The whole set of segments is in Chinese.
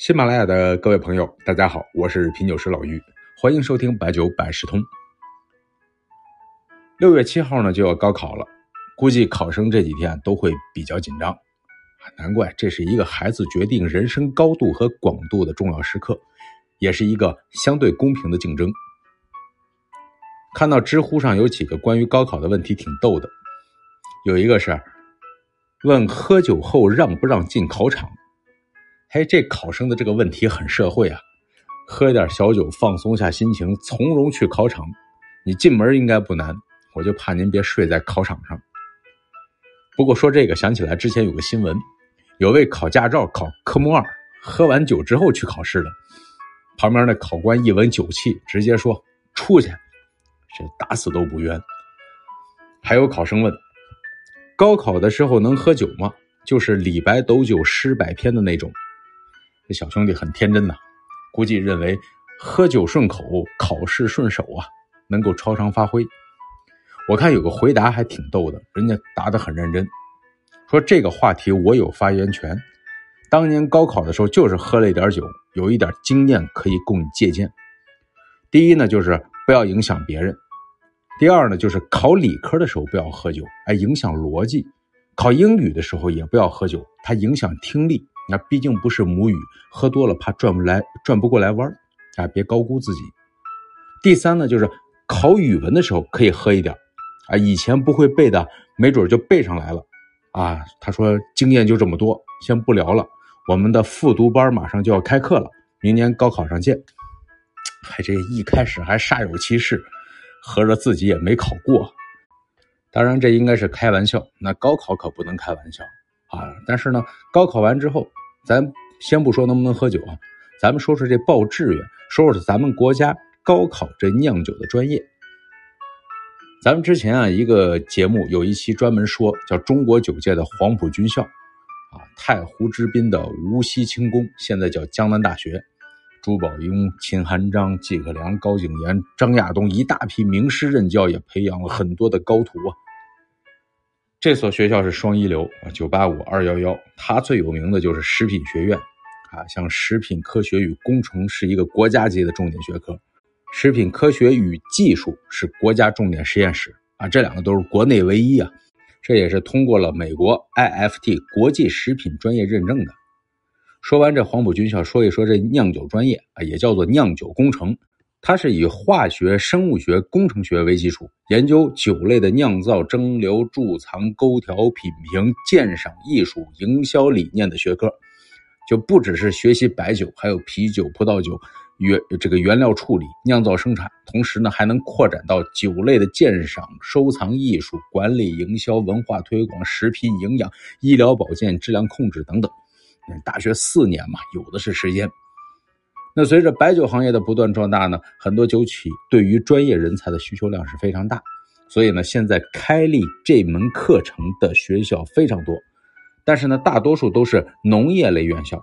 喜马拉雅的各位朋友，大家好，我是品酒师老于，欢迎收听白酒百事通。六月七号呢就要高考了，估计考生这几天都会比较紧张，难怪这是一个孩子决定人生高度和广度的重要时刻，也是一个相对公平的竞争。看到知乎上有几个关于高考的问题挺逗的，有一个是问喝酒后让不让进考场。嘿，这考生的这个问题很社会啊，喝点小酒放松下心情，从容去考场。你进门应该不难，我就怕您别睡在考场上。不过说这个想起来之前有个新闻，有位考驾照考科目二，喝完酒之后去考试的，旁边那考官一闻酒气，直接说出去，这打死都不冤。还有考生问，高考的时候能喝酒吗？就是李白斗酒诗百篇的那种。这小兄弟很天真呐，估计认为喝酒顺口，考试顺手啊，能够超常发挥。我看有个回答还挺逗的，人家答得很认真，说这个话题我有发言权。当年高考的时候就是喝了一点酒，有一点经验可以供你借鉴。第一呢，就是不要影响别人；第二呢，就是考理科的时候不要喝酒，哎，影响逻辑；考英语的时候也不要喝酒，它影响听力。那毕竟不是母语，喝多了怕转不来、转不过来弯儿，啊，别高估自己。第三呢，就是考语文的时候可以喝一点，啊，以前不会背的，没准就背上来了，啊。他说经验就这么多，先不聊了。我们的复读班马上就要开课了，明年高考上见。还这一开始还煞有其事，合着自己也没考过。当然这应该是开玩笑，那高考可不能开玩笑啊。但是呢，高考完之后。咱先不说能不能喝酒啊，咱们说说这报志愿，说说咱们国家高考这酿酒的专业。咱们之前啊一个节目有一期专门说叫中国酒界的黄埔军校，啊太湖之滨的无锡轻工，现在叫江南大学，朱宝庸、秦汉章、季克良、高景炎、张亚东一大批名师任教，也培养了很多的高徒啊。这所学校是双一流啊，九八五二幺幺。它最有名的就是食品学院，啊，像食品科学与工程是一个国家级的重点学科，食品科学与技术是国家重点实验室啊，这两个都是国内唯一啊，这也是通过了美国 IFT 国际食品专业认证的。说完这黄埔军校，说一说这酿酒专业啊，也叫做酿酒工程。它是以化学、生物学、工程学为基础，研究酒类的酿造、蒸馏、贮藏、勾调、品评、鉴赏艺术、营销理念的学科，就不只是学习白酒，还有啤酒、葡萄酒原这个原料处理、酿造、生产，同时呢，还能扩展到酒类的鉴赏、收藏艺术、管理、营销、文化推广、食品营养、医疗保健、质量控制等等。大学四年嘛，有的是时间。那随着白酒行业的不断壮大呢，很多酒企对于专业人才的需求量是非常大，所以呢，现在开立这门课程的学校非常多，但是呢，大多数都是农业类院校，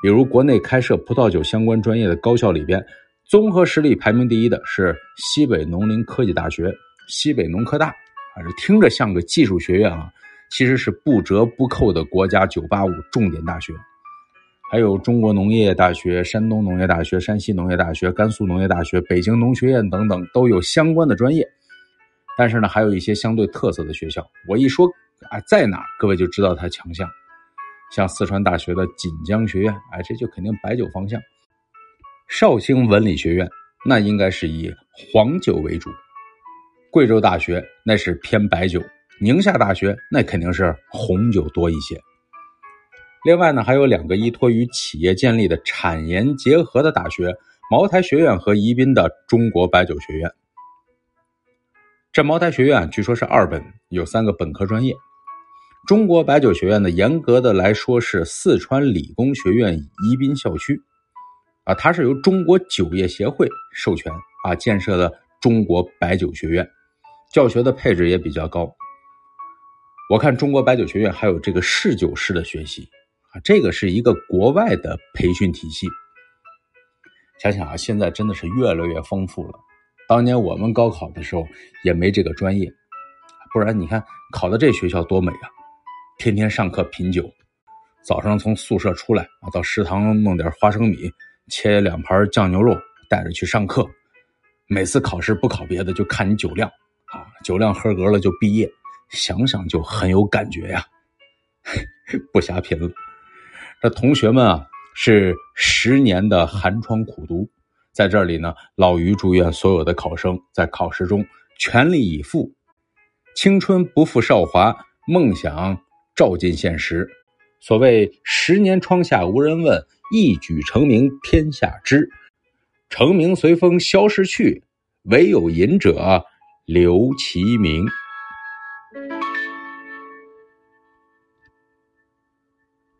比如国内开设葡萄酒相关专业的高校里边，综合实力排名第一的是西北农林科技大学，西北农科大，啊，这听着像个技术学院啊，其实是不折不扣的国家985重点大学。还有中国农业大学、山东农业大学、山西农业大学、甘肃农业大学、北京农学院等等，都有相关的专业。但是呢，还有一些相对特色的学校。我一说啊，在哪，各位就知道它强项。像四川大学的锦江学院，哎，这就肯定白酒方向。绍兴文理学院那应该是以黄酒为主。贵州大学那是偏白酒。宁夏大学那肯定是红酒多一些。另外呢，还有两个依托于企业建立的产研结合的大学：茅台学院和宜宾的中国白酒学院。这茅台学院据说是二本，有三个本科专业。中国白酒学院呢，严格的来说是四川理工学院宜宾校区，啊，它是由中国酒业协会授权啊建设的中国白酒学院，教学的配置也比较高。我看中国白酒学院还有这个试酒师的学习。这个是一个国外的培训体系。想想啊，现在真的是越来越丰富了。当年我们高考的时候也没这个专业，不然你看考的这学校多美啊！天天上课品酒，早上从宿舍出来啊，到食堂弄点花生米，切两盘酱牛肉，带着去上课。每次考试不考别的，就看你酒量啊，酒量合格了就毕业，想想就很有感觉呀。不瞎贫了，这同学们啊，是十年的寒窗苦读，在这里呢，老于祝愿所有的考生在考试中全力以赴，青春不负韶华，梦想照进现实。所谓十年窗下无人问，一举成名天下知。成名随风消逝去，唯有隐者留其名。